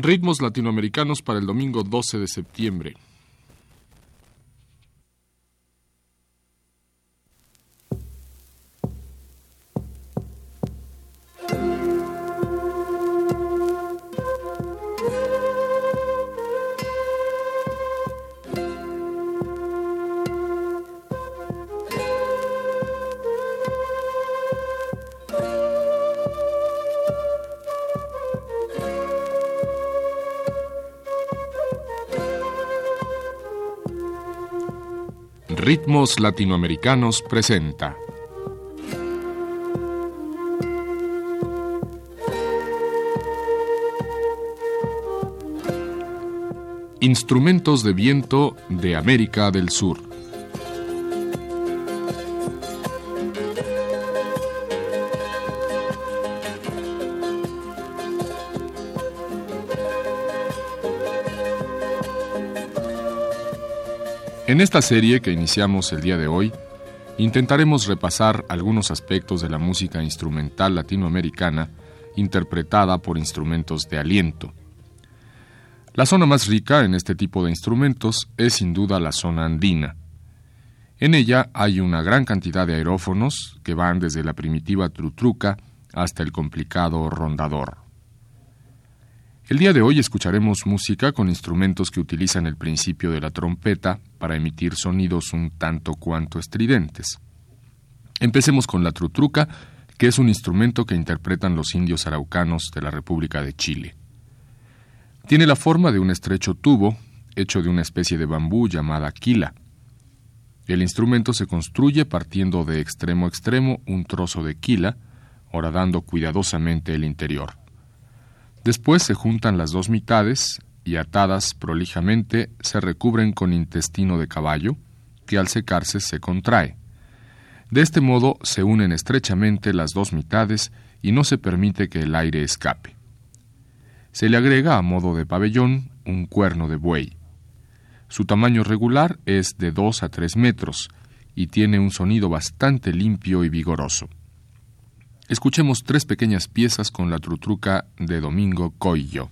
Ritmos latinoamericanos para el domingo 12 de septiembre. Latinoamericanos presenta. Instrumentos de viento de América del Sur. En esta serie que iniciamos el día de hoy, intentaremos repasar algunos aspectos de la música instrumental latinoamericana interpretada por instrumentos de aliento. La zona más rica en este tipo de instrumentos es sin duda la zona andina. En ella hay una gran cantidad de aerófonos que van desde la primitiva trutruca hasta el complicado rondador. El día de hoy escucharemos música con instrumentos que utilizan el principio de la trompeta para emitir sonidos un tanto cuanto estridentes. Empecemos con la trutruca, que es un instrumento que interpretan los indios araucanos de la República de Chile. Tiene la forma de un estrecho tubo hecho de una especie de bambú llamada quila. El instrumento se construye partiendo de extremo a extremo un trozo de quila, horadando cuidadosamente el interior. Después se juntan las dos mitades y atadas prolijamente se recubren con intestino de caballo, que al secarse se contrae. De este modo se unen estrechamente las dos mitades y no se permite que el aire escape. Se le agrega a modo de pabellón un cuerno de buey. Su tamaño regular es de 2 a 3 metros y tiene un sonido bastante limpio y vigoroso. Escuchemos tres pequeñas piezas con la trutruca de Domingo Coillo.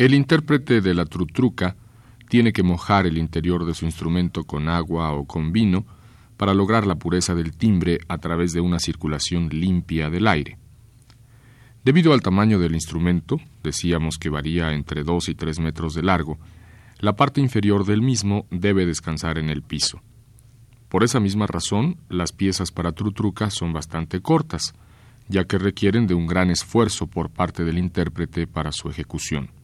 El intérprete de la trutruca tiene que mojar el interior de su instrumento con agua o con vino para lograr la pureza del timbre a través de una circulación limpia del aire. Debido al tamaño del instrumento, decíamos que varía entre 2 y 3 metros de largo, la parte inferior del mismo debe descansar en el piso. Por esa misma razón, las piezas para trutruca son bastante cortas, ya que requieren de un gran esfuerzo por parte del intérprete para su ejecución.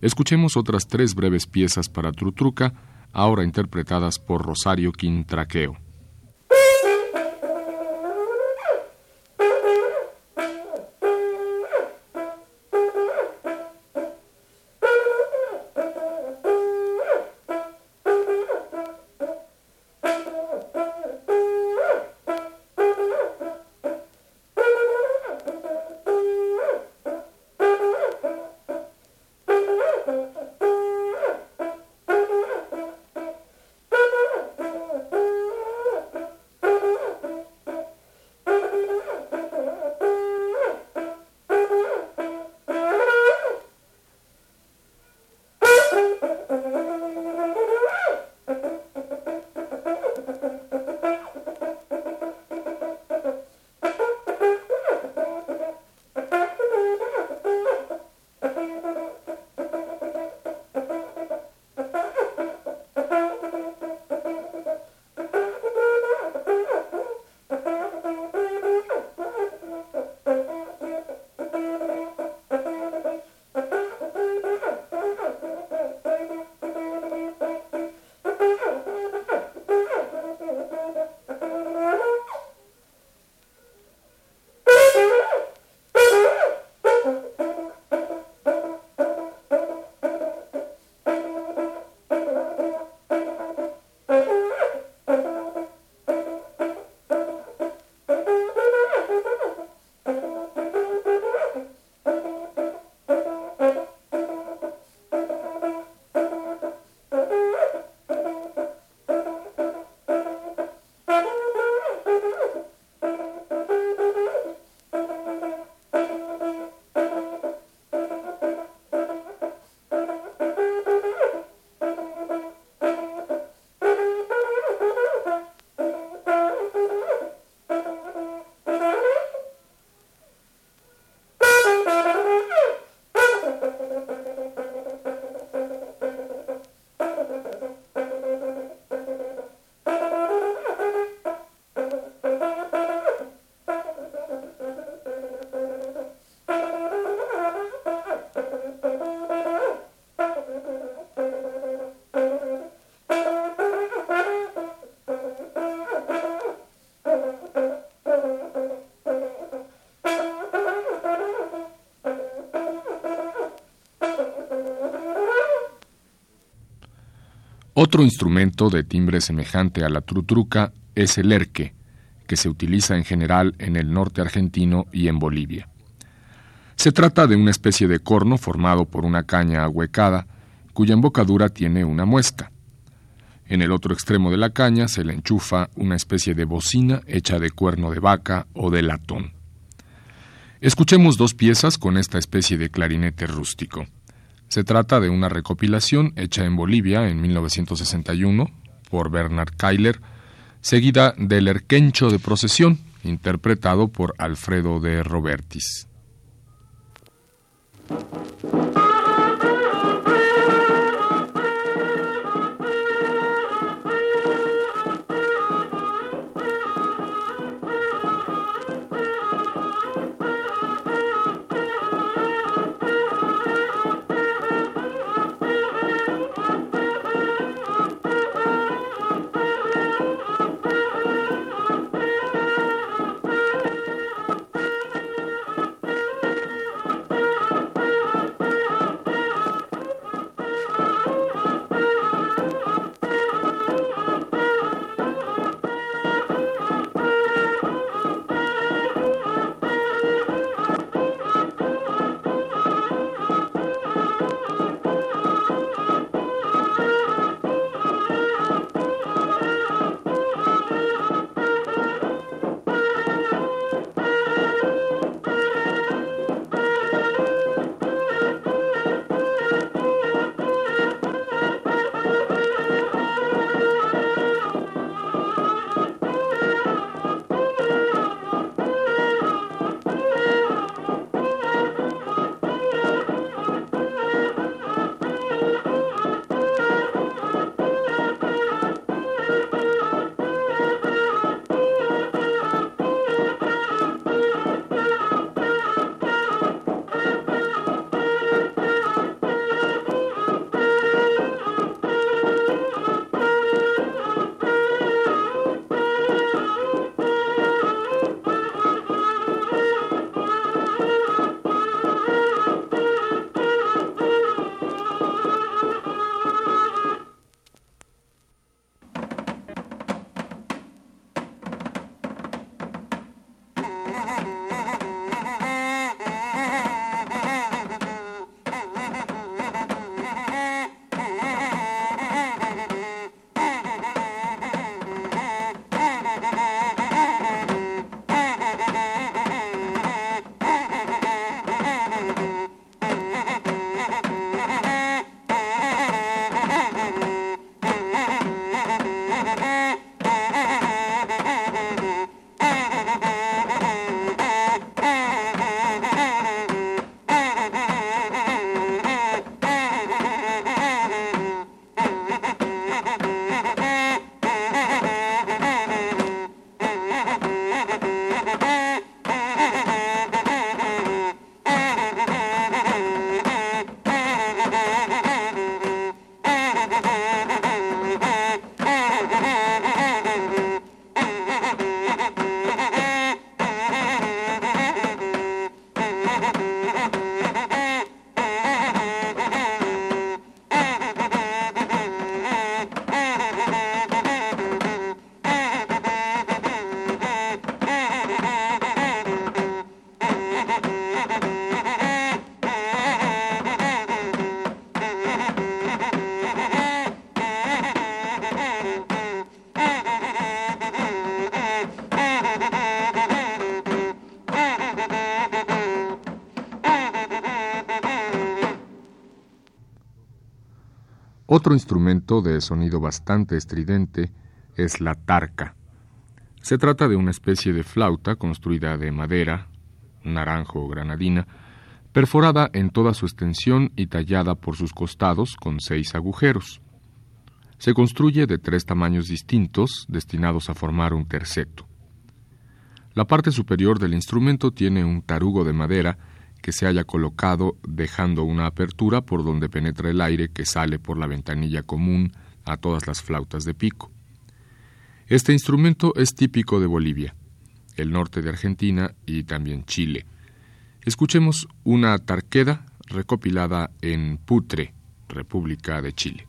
Escuchemos otras tres breves piezas para trutruca, ahora interpretadas por Rosario Quintraqueo. Otro instrumento de timbre semejante a la trutruca es el erque, que se utiliza en general en el norte argentino y en Bolivia. Se trata de una especie de corno formado por una caña ahuecada, cuya embocadura tiene una muesca. En el otro extremo de la caña se le enchufa una especie de bocina hecha de cuerno de vaca o de latón. Escuchemos dos piezas con esta especie de clarinete rústico. Se trata de una recopilación hecha en Bolivia en 1961 por Bernard Keiler, seguida del Erquencho de Procesión, interpretado por Alfredo de Robertis. Otro instrumento de sonido bastante estridente es la tarca. Se trata de una especie de flauta construida de madera, naranjo o granadina, perforada en toda su extensión y tallada por sus costados con seis agujeros. Se construye de tres tamaños distintos destinados a formar un terceto. La parte superior del instrumento tiene un tarugo de madera que se haya colocado dejando una apertura por donde penetra el aire que sale por la ventanilla común a todas las flautas de pico. Este instrumento es típico de Bolivia, el norte de Argentina y también Chile. Escuchemos una tarqueda recopilada en Putre, República de Chile.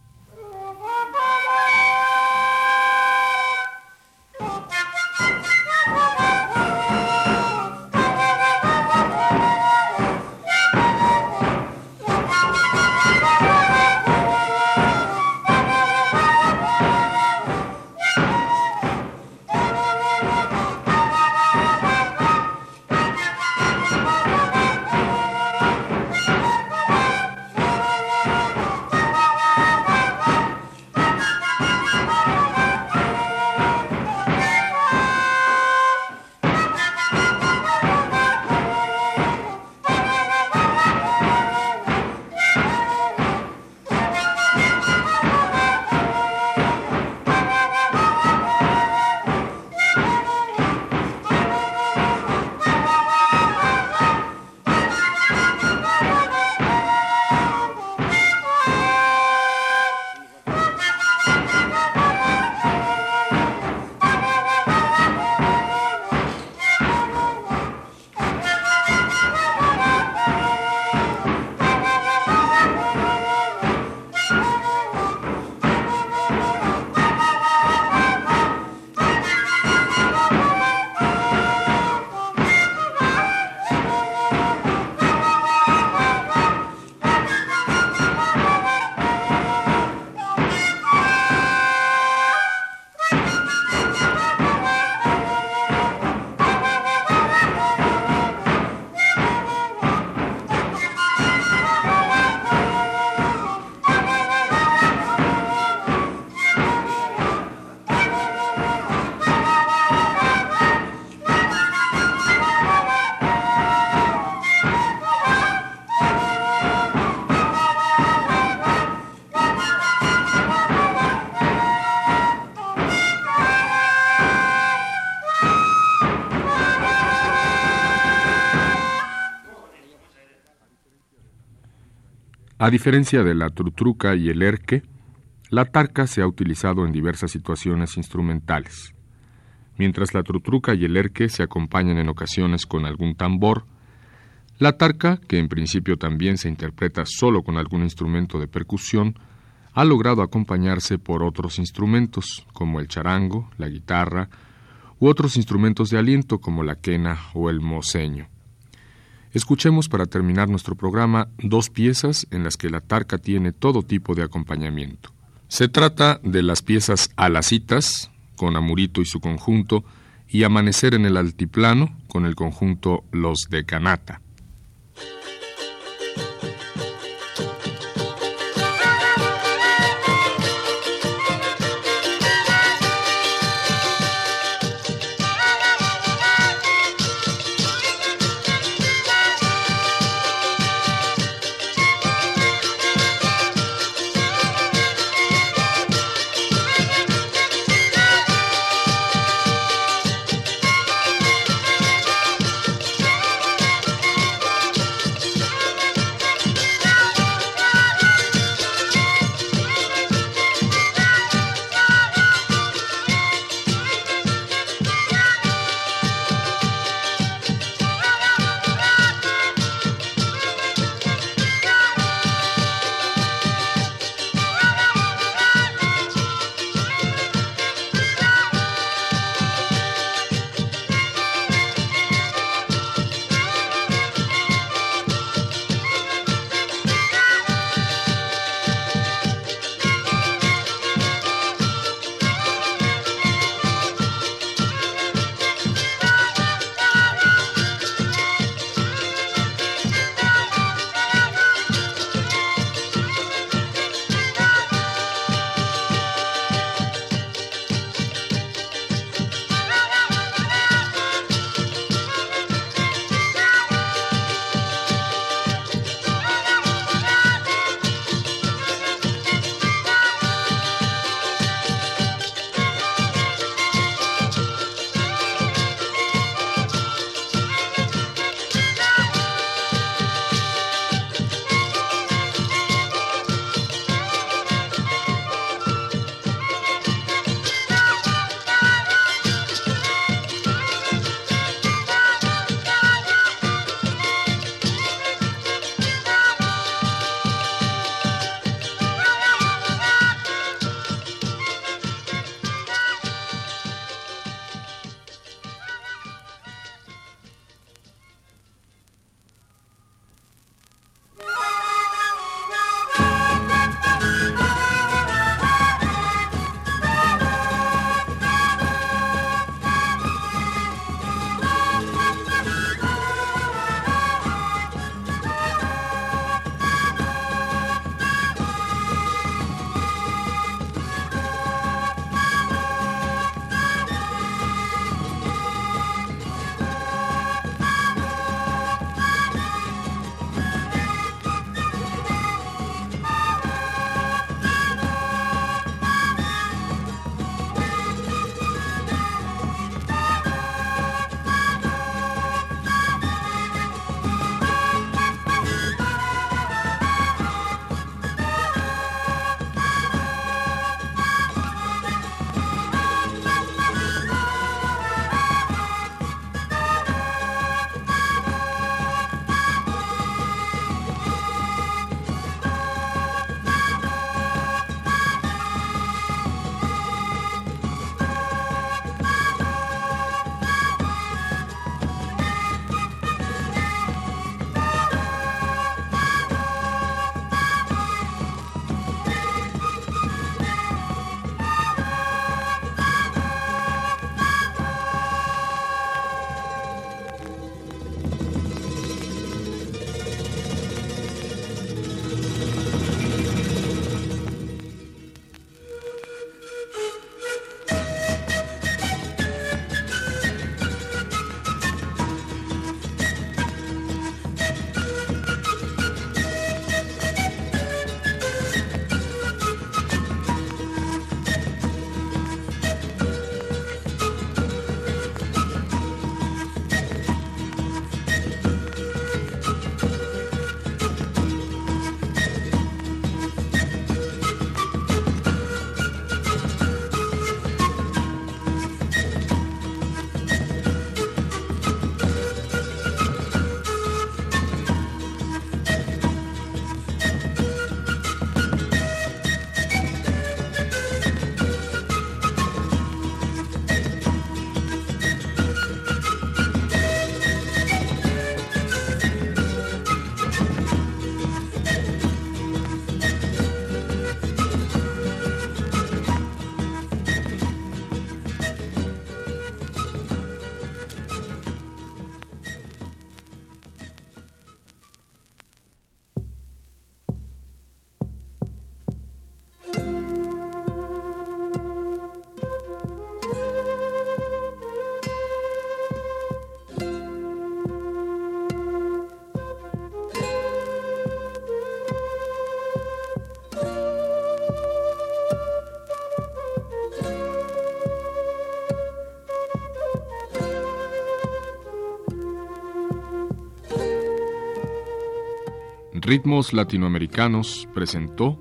A diferencia de la trutruca y el erque, la tarca se ha utilizado en diversas situaciones instrumentales. Mientras la trutruca y el erque se acompañan en ocasiones con algún tambor, la tarca, que en principio también se interpreta solo con algún instrumento de percusión, ha logrado acompañarse por otros instrumentos, como el charango, la guitarra, u otros instrumentos de aliento como la quena o el moceño. Escuchemos para terminar nuestro programa dos piezas en las que la tarca tiene todo tipo de acompañamiento. Se trata de las piezas Alacitas, con Amurito y su conjunto, y Amanecer en el Altiplano, con el conjunto Los de Canata. Ritmos Latinoamericanos presentó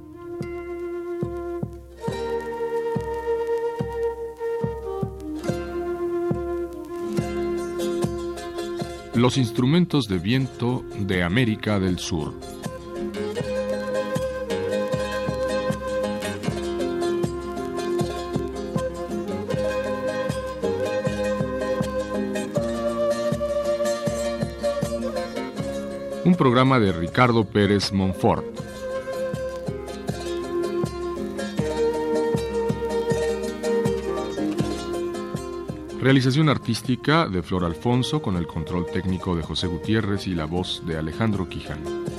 Los instrumentos de viento de América del Sur. Programa de Ricardo Pérez Monfort. Realización artística de Flor Alfonso con el control técnico de José Gutiérrez y la voz de Alejandro Quijano.